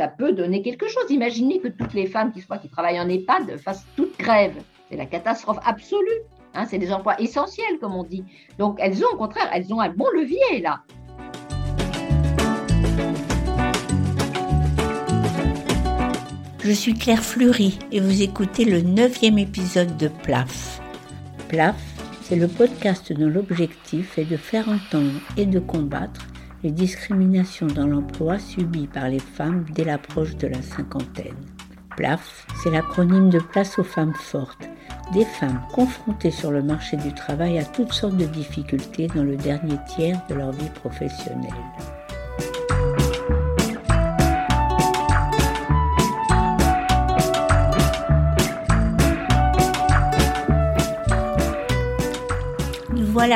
ça peut donner quelque chose. Imaginez que toutes les femmes qui, travaillent en EHPAD fassent toute grève. C'est la catastrophe absolue. Hein, c'est des emplois essentiels, comme on dit. Donc, elles ont, au contraire, elles ont un bon levier là. Je suis Claire Fleury et vous écoutez le neuvième épisode de PLAF. PLAF, c'est le podcast dont l'objectif est de faire entendre et de combattre les discriminations dans l'emploi subies par les femmes dès l'approche de la cinquantaine. PLAF, c'est l'acronyme de Place aux femmes fortes, des femmes confrontées sur le marché du travail à toutes sortes de difficultés dans le dernier tiers de leur vie professionnelle.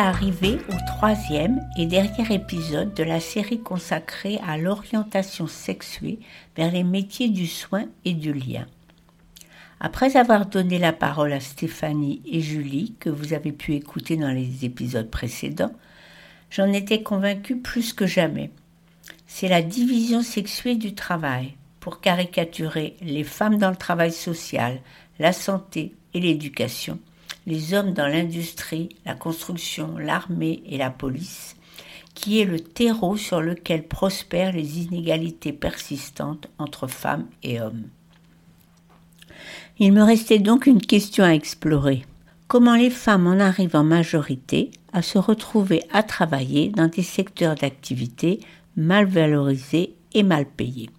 Arrivé au troisième et dernier épisode de la série consacrée à l'orientation sexuée vers les métiers du soin et du lien. Après avoir donné la parole à Stéphanie et Julie, que vous avez pu écouter dans les épisodes précédents, j'en étais convaincue plus que jamais. C'est la division sexuée du travail pour caricaturer les femmes dans le travail social, la santé et l'éducation les hommes dans l'industrie, la construction, l'armée et la police, qui est le terreau sur lequel prospèrent les inégalités persistantes entre femmes et hommes. Il me restait donc une question à explorer. Comment les femmes en arrivent en majorité à se retrouver à travailler dans des secteurs d'activité mal valorisés et mal payés?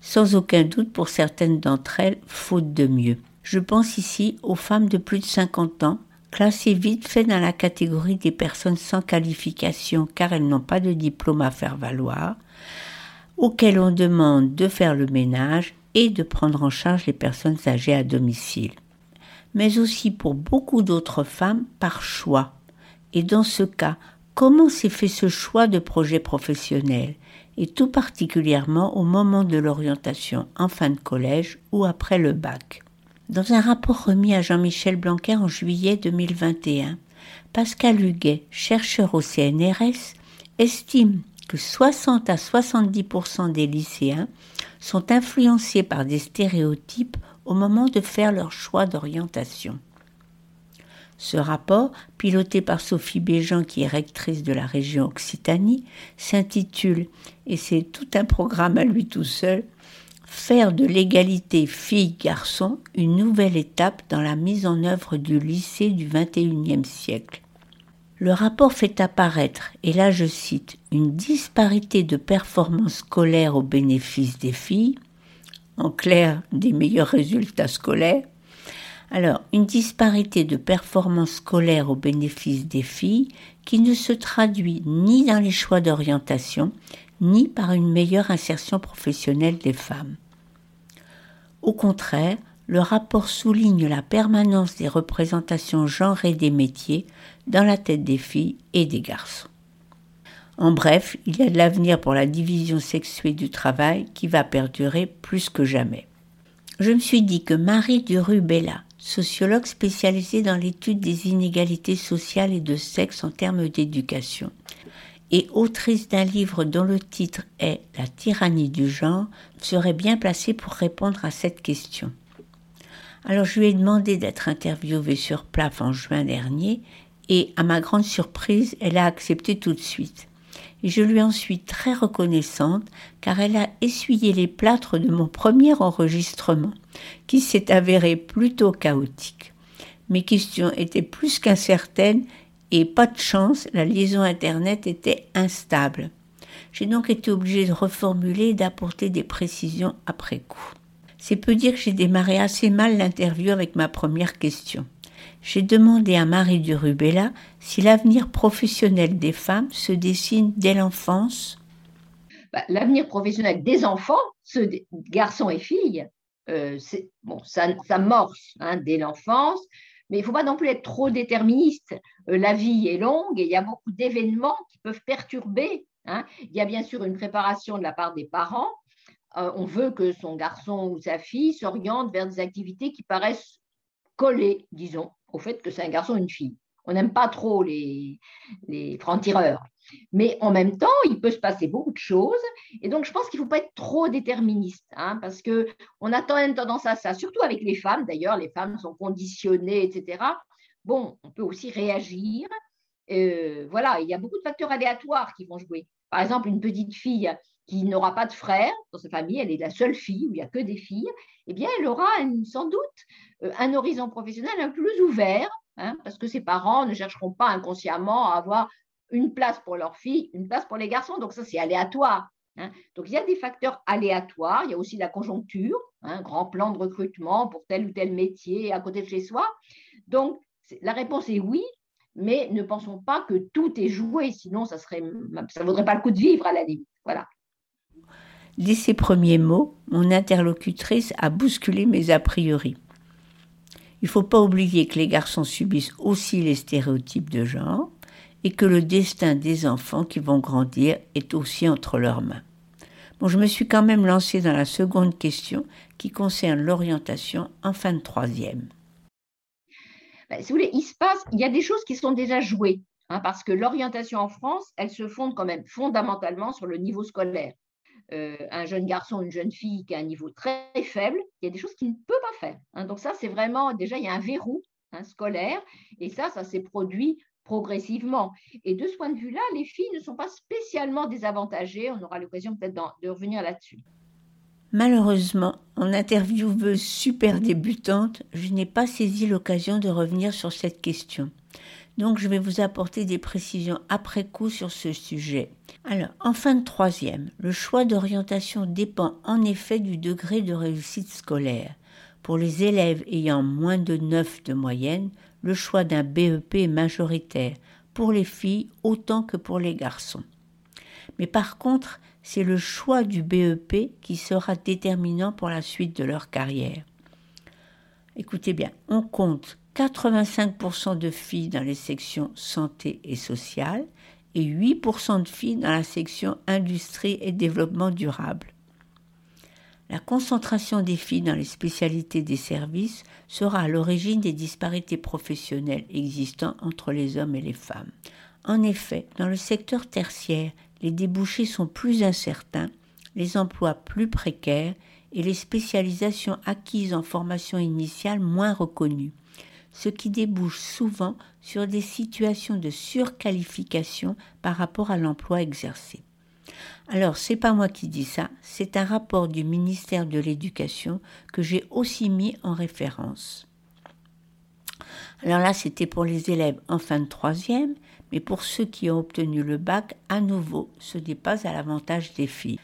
Sans aucun doute pour certaines d'entre elles, faute de mieux. Je pense ici aux femmes de plus de 50 ans, classées vite fait dans la catégorie des personnes sans qualification car elles n'ont pas de diplôme à faire valoir, auxquelles on demande de faire le ménage et de prendre en charge les personnes âgées à domicile. Mais aussi pour beaucoup d'autres femmes par choix. Et dans ce cas, comment s'est fait ce choix de projet professionnel? Et tout particulièrement au moment de l'orientation en fin de collège ou après le bac. Dans un rapport remis à Jean-Michel Blanquer en juillet 2021, Pascal Huguet, chercheur au CNRS, estime que 60 à 70% des lycéens sont influencés par des stéréotypes au moment de faire leur choix d'orientation. Ce rapport, piloté par Sophie Béjean, qui est rectrice de la région Occitanie, s'intitule, et c'est tout un programme à lui tout seul, faire de l'égalité filles-garçons une nouvelle étape dans la mise en œuvre du lycée du XXIe siècle. Le rapport fait apparaître, et là je cite, une disparité de performances scolaires au bénéfice des filles, en clair des meilleurs résultats scolaires. Alors, une disparité de performances scolaires au bénéfice des filles qui ne se traduit ni dans les choix d'orientation, ni par une meilleure insertion professionnelle des femmes. Au contraire, le rapport souligne la permanence des représentations genrées des métiers dans la tête des filles et des garçons. En bref, il y a de l'avenir pour la division sexuée du travail qui va perdurer plus que jamais. Je me suis dit que Marie Durubella, sociologue spécialisée dans l'étude des inégalités sociales et de sexe en termes d'éducation, et autrice d'un livre dont le titre est La tyrannie du genre, serait bien placée pour répondre à cette question. Alors je lui ai demandé d'être interviewée sur PLAF en juin dernier et à ma grande surprise, elle a accepté tout de suite. Je lui en suis très reconnaissante car elle a essuyé les plâtres de mon premier enregistrement, qui s'est avéré plutôt chaotique. Mes questions étaient plus qu'incertaines et pas de chance, la liaison Internet était instable. J'ai donc été obligée de reformuler et d'apporter des précisions après coup. C'est peu dire que j'ai démarré assez mal l'interview avec ma première question. J'ai demandé à Marie Durubella si l'avenir professionnel des femmes se dessine dès l'enfance. Bah, l'avenir professionnel des enfants, ceux garçons et filles, euh, bon, ça, ça morce hein, dès l'enfance. Mais il ne faut pas non plus être trop déterministe. Euh, la vie est longue et il y a beaucoup d'événements qui peuvent perturber. Hein. Il y a bien sûr une préparation de la part des parents. Euh, on veut que son garçon ou sa fille s'oriente vers des activités qui paraissent collées, disons, au fait que c'est un garçon ou une fille. On n'aime pas trop les, les francs-tireurs. Mais en même temps, il peut se passer beaucoup de choses. Et donc, je pense qu'il ne faut pas être trop déterministe, hein, parce qu'on a quand même tendance à ça, surtout avec les femmes. D'ailleurs, les femmes sont conditionnées, etc. Bon, on peut aussi réagir. Euh, voilà, il y a beaucoup de facteurs aléatoires qui vont jouer. Par exemple, une petite fille qui n'aura pas de frère dans sa famille, elle est la seule fille où il n'y a que des filles, eh bien, elle aura sans doute euh, un horizon professionnel un peu plus ouvert, hein, parce que ses parents ne chercheront pas inconsciemment à avoir une place pour leurs filles, une place pour les garçons. Donc ça, c'est aléatoire. Hein. Donc il y a des facteurs aléatoires, il y a aussi la conjoncture, un hein, grand plan de recrutement pour tel ou tel métier à côté de chez soi. Donc la réponse est oui, mais ne pensons pas que tout est joué, sinon ça serait, ça vaudrait pas le coup de vivre à la limite. Voilà. Dès ces premiers mots, mon interlocutrice a bousculé mes a priori. Il ne faut pas oublier que les garçons subissent aussi les stéréotypes de genre et que le destin des enfants qui vont grandir est aussi entre leurs mains. Bon, je me suis quand même lancée dans la seconde question qui concerne l'orientation en fin de troisième. Ben, si vous voulez, il y a des choses qui sont déjà jouées, hein, parce que l'orientation en France, elle se fonde quand même fondamentalement sur le niveau scolaire. Euh, un jeune garçon, une jeune fille qui a un niveau très faible, il y a des choses qu'il ne peut pas faire. Hein. Donc ça, c'est vraiment, déjà, il y a un verrou hein, scolaire, et ça, ça s'est produit progressivement. Et de ce point de vue-là, les filles ne sont pas spécialement désavantagées. On aura l'occasion peut-être de revenir là-dessus. Malheureusement, en intervieweuse super débutante, je n'ai pas saisi l'occasion de revenir sur cette question. Donc je vais vous apporter des précisions après coup sur ce sujet. Alors, en fin de troisième, le choix d'orientation dépend en effet du degré de réussite scolaire. Pour les élèves ayant moins de 9 de moyenne, le choix d'un BEP majoritaire, pour les filles autant que pour les garçons. Mais par contre, c'est le choix du BEP qui sera déterminant pour la suite de leur carrière. Écoutez bien, on compte 85% de filles dans les sections santé et sociale et 8% de filles dans la section industrie et développement durable. La concentration des filles dans les spécialités des services sera à l'origine des disparités professionnelles existant entre les hommes et les femmes. En effet, dans le secteur tertiaire, les débouchés sont plus incertains, les emplois plus précaires et les spécialisations acquises en formation initiale moins reconnues ce qui débouche souvent sur des situations de surqualification par rapport à l'emploi exercé. Alors, c'est pas moi qui dis ça, c'est un rapport du ministère de l'Éducation que j'ai aussi mis en référence. Alors là, c'était pour les élèves en fin de troisième, mais pour ceux qui ont obtenu le bac, à nouveau, ce n'est pas à l'avantage des filles.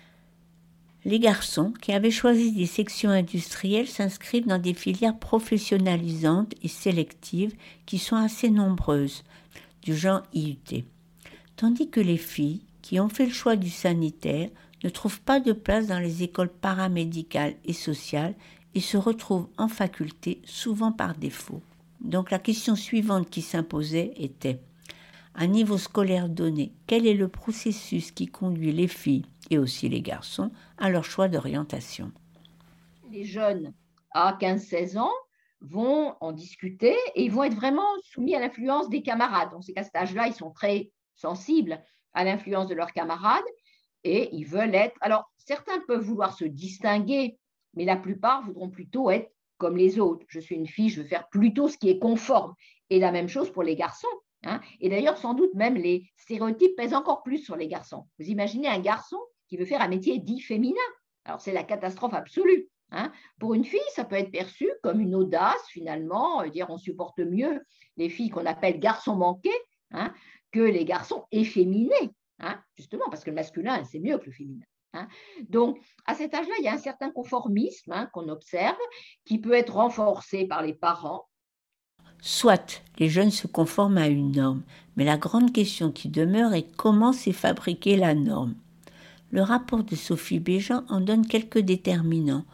Les garçons qui avaient choisi des sections industrielles s'inscrivent dans des filières professionnalisantes et sélectives qui sont assez nombreuses, du genre IUT. Tandis que les filles qui ont fait le choix du sanitaire ne trouvent pas de place dans les écoles paramédicales et sociales et se retrouvent en faculté souvent par défaut. Donc la question suivante qui s'imposait était à niveau scolaire donné, quel est le processus qui conduit les filles et aussi les garçons à leur choix d'orientation? Les jeunes à 15-16 ans vont en discuter et ils vont être vraiment soumis à l'influence des camarades. Donc, c'est qu'à cet âge-là, ils sont très sensibles à l'influence de leurs camarades et ils veulent être. Alors, certains peuvent vouloir se distinguer, mais la plupart voudront plutôt être comme les autres. Je suis une fille, je veux faire plutôt ce qui est conforme. Et la même chose pour les garçons. Hein. Et d'ailleurs, sans doute même les stéréotypes pèsent encore plus sur les garçons. Vous imaginez un garçon qui veut faire un métier dit féminin. Alors c'est la catastrophe absolue. Hein. Pour une fille, ça peut être perçu comme une audace finalement, dire on supporte mieux les filles qu'on appelle garçons manqués hein, que les garçons efféminés, justement parce que le masculin c'est mieux que le féminin. Donc, à cet âge-là, il y a un certain conformisme qu'on observe qui peut être renforcé par les parents, Soit les jeunes se conforment à une norme, mais la grande question qui demeure est comment s'est fabriquée la norme. Le rapport de Sophie Béjean en donne quelques déterminants,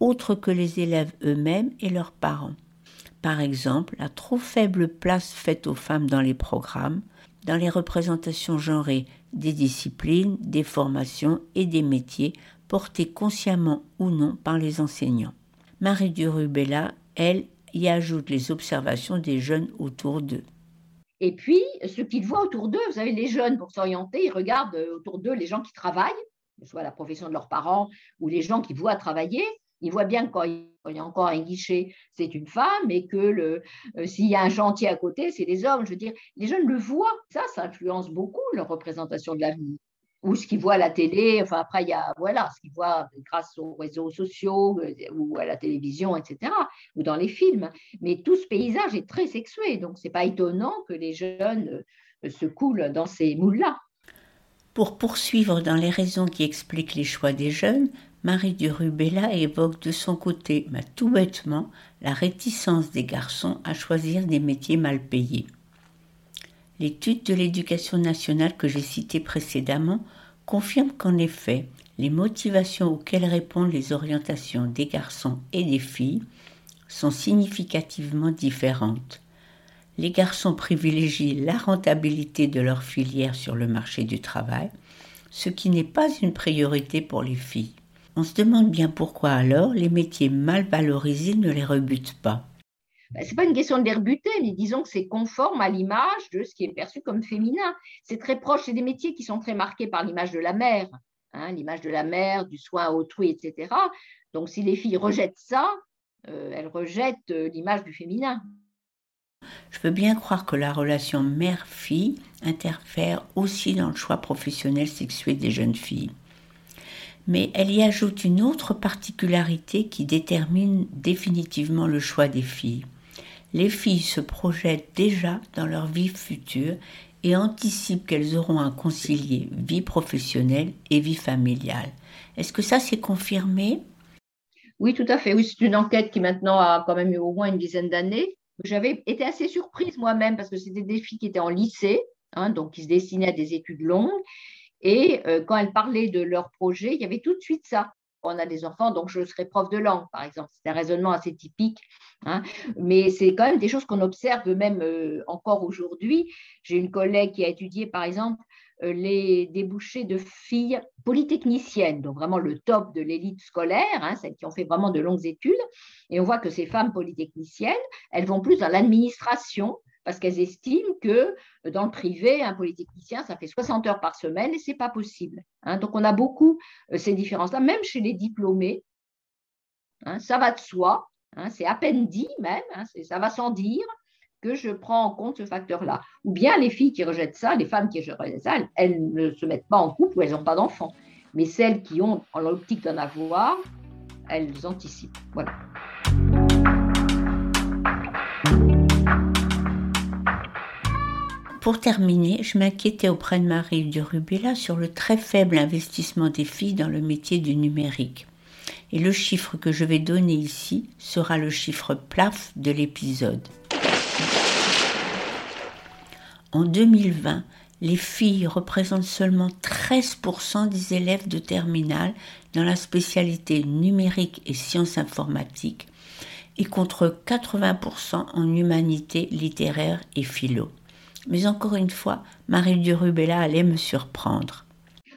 autres que les élèves eux-mêmes et leurs parents. Par exemple, la trop faible place faite aux femmes dans les programmes, dans les représentations genrées des disciplines, des formations et des métiers portés consciemment ou non par les enseignants. Marie Durubella, elle, y ajoute les observations des jeunes autour d'eux. Et puis, ce qu'ils voient autour d'eux, vous savez, les jeunes, pour s'orienter, ils regardent euh, autour d'eux les gens qui travaillent, que ce soit la profession de leurs parents ou les gens qui voient travailler. Ils voient bien que quand il a encore un guichet, c'est une femme, et que le, euh, s'il y a un chantier à côté, c'est des hommes. Je veux dire, les jeunes le voient. Ça, ça influence beaucoup leur représentation de l'avenir ou ce qu'ils voient à la télé, enfin après il y a voilà ce qu'ils voient grâce aux réseaux sociaux euh, ou à la télévision, etc. ou dans les films. Mais tout ce paysage est très sexué, donc c'est pas étonnant que les jeunes euh, se coulent dans ces moules-là. Pour poursuivre dans les raisons qui expliquent les choix des jeunes, Marie du Rubella évoque de son côté, mais tout bêtement, la réticence des garçons à choisir des métiers mal payés. L'étude de l'éducation nationale que j'ai citée précédemment confirme qu'en effet, les motivations auxquelles répondent les orientations des garçons et des filles sont significativement différentes. Les garçons privilégient la rentabilité de leur filière sur le marché du travail, ce qui n'est pas une priorité pour les filles. On se demande bien pourquoi alors les métiers mal valorisés ne les rebutent pas. Ben, ce n'est pas une question de les rebuter, mais disons que c'est conforme à l'image de ce qui est perçu comme féminin. C'est très proche, c'est des métiers qui sont très marqués par l'image de la mère, hein, l'image de la mère, du soin à autrui, etc. Donc si les filles rejettent ça, euh, elles rejettent euh, l'image du féminin. Je veux bien croire que la relation mère-fille interfère aussi dans le choix professionnel sexué des jeunes filles. Mais elle y ajoute une autre particularité qui détermine définitivement le choix des filles les filles se projettent déjà dans leur vie future et anticipent qu'elles auront à concilier vie professionnelle et vie familiale. Est-ce que ça s'est confirmé? Oui, tout à fait. Oui, c'est une enquête qui maintenant a quand même eu au moins une dizaine d'années. J'avais été assez surprise moi-même parce que c'était des filles qui étaient en lycée, hein, donc qui se destinaient à des études longues. Et euh, quand elles parlaient de leur projet, il y avait tout de suite ça on a des enfants, donc je serai prof de langue, par exemple. C'est un raisonnement assez typique. Hein. Mais c'est quand même des choses qu'on observe même euh, encore aujourd'hui. J'ai une collègue qui a étudié, par exemple, euh, les débouchés de filles polytechniciennes, donc vraiment le top de l'élite scolaire, hein, celles qui ont fait vraiment de longues études. Et on voit que ces femmes polytechniciennes, elles vont plus dans l'administration parce qu'elles estiment que euh, dans le privé, un polytechnicien, ça fait 60 heures par semaine et ce n'est pas possible. Hein. Donc, on a beaucoup euh, ces différences-là, même chez les diplômés. Hein, ça va de soi, hein, c'est à peine dit même, ça va sans dire que je prends en compte ce facteur-là. Ou bien les filles qui rejettent ça, les femmes qui rejettent ça, elles ne se mettent pas en couple ou elles n'ont pas d'enfants. Mais celles qui ont l'optique d'en avoir, elles anticipent. Voilà. Pour terminer, je m'inquiétais auprès de Marie du Rubella sur le très faible investissement des filles dans le métier du numérique. Et le chiffre que je vais donner ici sera le chiffre plaf de l'épisode. En 2020, les filles représentent seulement 13% des élèves de terminale dans la spécialité numérique et sciences informatiques et contre 80% en humanité littéraire et philo. Mais encore une fois, Marie Durubella allait me surprendre.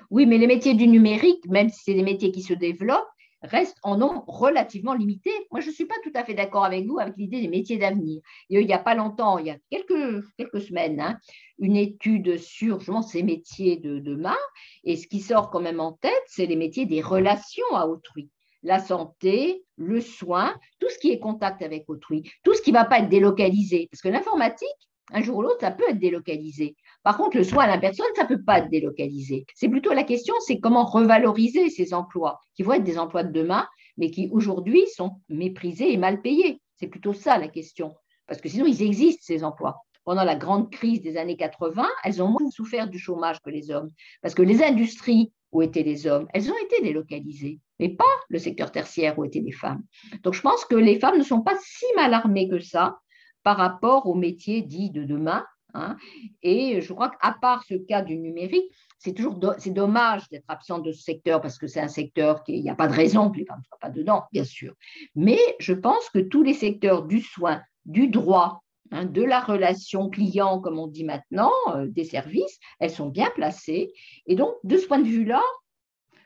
Oui, mais les métiers du numérique, même si c'est des métiers qui se développent, restent en nombre relativement limité. Moi, je ne suis pas tout à fait d'accord avec vous avec l'idée des métiers d'avenir. Il n'y a pas longtemps, il y a quelques, quelques semaines, hein, une étude sur justement ces métiers de demain. Et ce qui sort quand même en tête, c'est les métiers des relations à autrui. La santé, le soin, tout ce qui est contact avec autrui, tout ce qui ne va pas être délocalisé. Parce que l'informatique, un jour ou l'autre, ça peut être délocalisé. Par contre, le soin à la personne, ça ne peut pas être délocalisé. C'est plutôt la question, c'est comment revaloriser ces emplois, qui vont être des emplois de demain, mais qui aujourd'hui sont méprisés et mal payés. C'est plutôt ça la question. Parce que sinon, ils existent, ces emplois. Pendant la grande crise des années 80, elles ont moins souffert du chômage que les hommes. Parce que les industries où étaient les hommes, elles ont été délocalisées, mais pas le secteur tertiaire où étaient les femmes. Donc je pense que les femmes ne sont pas si mal armées que ça par rapport aux métiers dits de demain. Hein. Et je crois qu'à part ce cas du numérique, c'est toujours dommage d'être absent de ce secteur parce que c'est un secteur qui n'y a pas de raison que les femmes ne soient pas dedans, bien sûr. Mais je pense que tous les secteurs du soin, du droit, hein, de la relation client, comme on dit maintenant, euh, des services, elles sont bien placées. Et donc, de ce point de vue-là,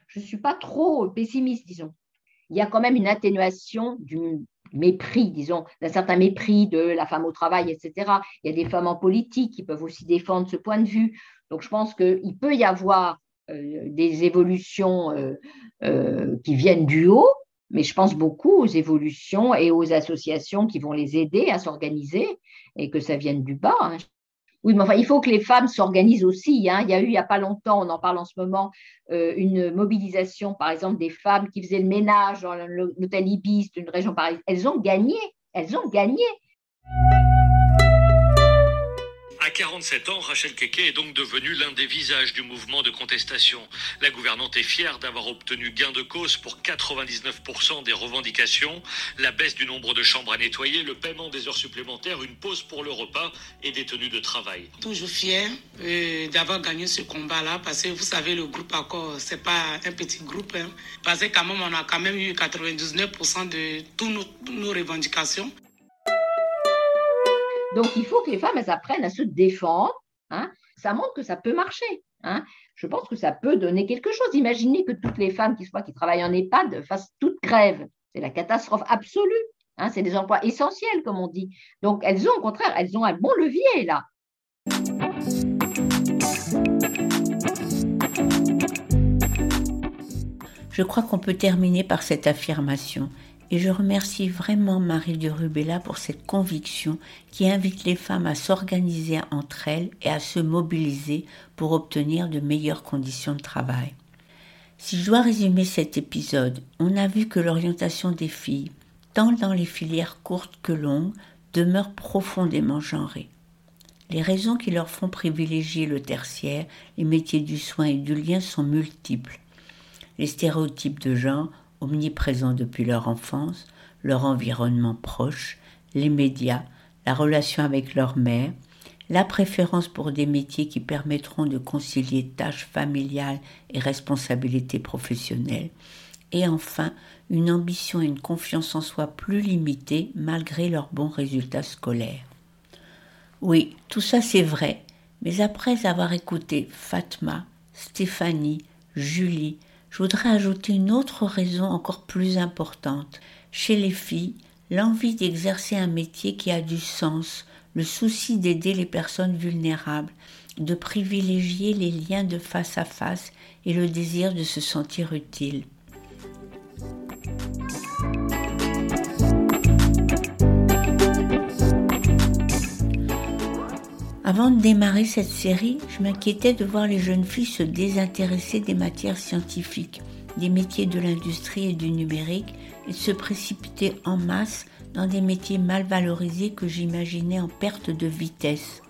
je ne suis pas trop pessimiste, disons. Il y a quand même une atténuation du mépris, disons, d'un certain mépris de la femme au travail, etc. Il y a des femmes en politique qui peuvent aussi défendre ce point de vue. Donc je pense qu'il peut y avoir euh, des évolutions euh, qui viennent du haut, mais je pense beaucoup aux évolutions et aux associations qui vont les aider à s'organiser et que ça vienne du bas. Hein. Oui, mais enfin, il faut que les femmes s'organisent aussi. Hein. Il y a eu, il n'y a pas longtemps, on en parle en ce moment, euh, une mobilisation, par exemple, des femmes qui faisaient le ménage dans l'hôtel Ibis d'une région parisienne. Elles ont gagné. Elles ont gagné. À 47 ans, Rachel Keke est donc devenue l'un des visages du mouvement de contestation. La gouvernante est fière d'avoir obtenu gain de cause pour 99% des revendications, la baisse du nombre de chambres à nettoyer, le paiement des heures supplémentaires, une pause pour le repas et des tenues de travail. Toujours fière euh, d'avoir gagné ce combat-là parce que vous savez, le groupe Accord, c'est pas un petit groupe. Hein, parce que quand même, on a quand même eu 99% de toutes nos revendications. Donc, il faut que les femmes, apprennent à se défendre. Hein. Ça montre que ça peut marcher. Hein. Je pense que ça peut donner quelque chose. Imaginez que toutes les femmes qui, qui travaillent en EHPAD fassent toute grève. C'est la catastrophe absolue. Hein. C'est des emplois essentiels, comme on dit. Donc, elles ont, au contraire, elles ont un bon levier là. Je crois qu'on peut terminer par cette affirmation. Et je remercie vraiment Marie de Rubella pour cette conviction qui invite les femmes à s'organiser entre elles et à se mobiliser pour obtenir de meilleures conditions de travail. Si je dois résumer cet épisode, on a vu que l'orientation des filles, tant dans les filières courtes que longues, demeure profondément genrée. Les raisons qui leur font privilégier le tertiaire, les métiers du soin et du lien sont multiples. Les stéréotypes de genre omniprésents depuis leur enfance, leur environnement proche, les médias, la relation avec leur mère, la préférence pour des métiers qui permettront de concilier tâches familiales et responsabilités professionnelles, et enfin une ambition et une confiance en soi plus limitées malgré leurs bons résultats scolaires. Oui, tout ça c'est vrai, mais après avoir écouté Fatma, Stéphanie, Julie, je voudrais ajouter une autre raison encore plus importante. Chez les filles, l'envie d'exercer un métier qui a du sens, le souci d'aider les personnes vulnérables, de privilégier les liens de face à face et le désir de se sentir utile. Avant de démarrer cette série, je m'inquiétais de voir les jeunes filles se désintéresser des matières scientifiques, des métiers de l'industrie et du numérique, et se précipiter en masse dans des métiers mal valorisés que j'imaginais en perte de vitesse,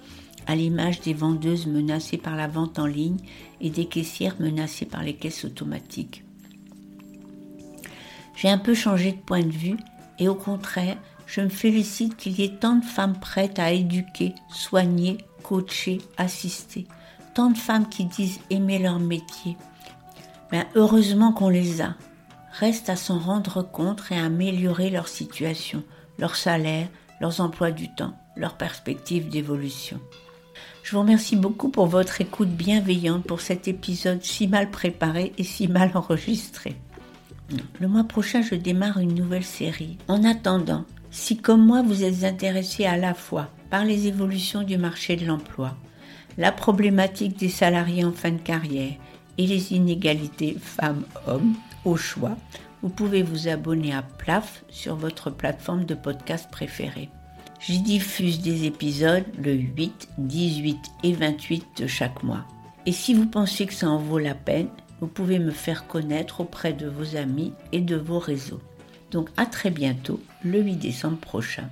à l'image des vendeuses menacées par la vente en ligne et des caissières menacées par les caisses automatiques. J'ai un peu changé de point de vue et au contraire, je me félicite qu'il y ait tant de femmes prêtes à éduquer, soigner, coacher, assister. Tant de femmes qui disent aimer leur métier. Mais heureusement qu'on les a. Reste à s'en rendre compte et à améliorer leur situation, leur salaire, leurs emplois du temps, leurs perspectives d'évolution. Je vous remercie beaucoup pour votre écoute bienveillante pour cet épisode si mal préparé et si mal enregistré. Le mois prochain, je démarre une nouvelle série. En attendant, si comme moi vous êtes intéressé à la fois par les évolutions du marché de l'emploi, la problématique des salariés en fin de carrière et les inégalités femmes-hommes au choix, vous pouvez vous abonner à PLAF sur votre plateforme de podcast préférée. J'y diffuse des épisodes le 8, 18 et 28 de chaque mois. Et si vous pensez que ça en vaut la peine, vous pouvez me faire connaître auprès de vos amis et de vos réseaux. Donc à très bientôt, le 8 décembre prochain.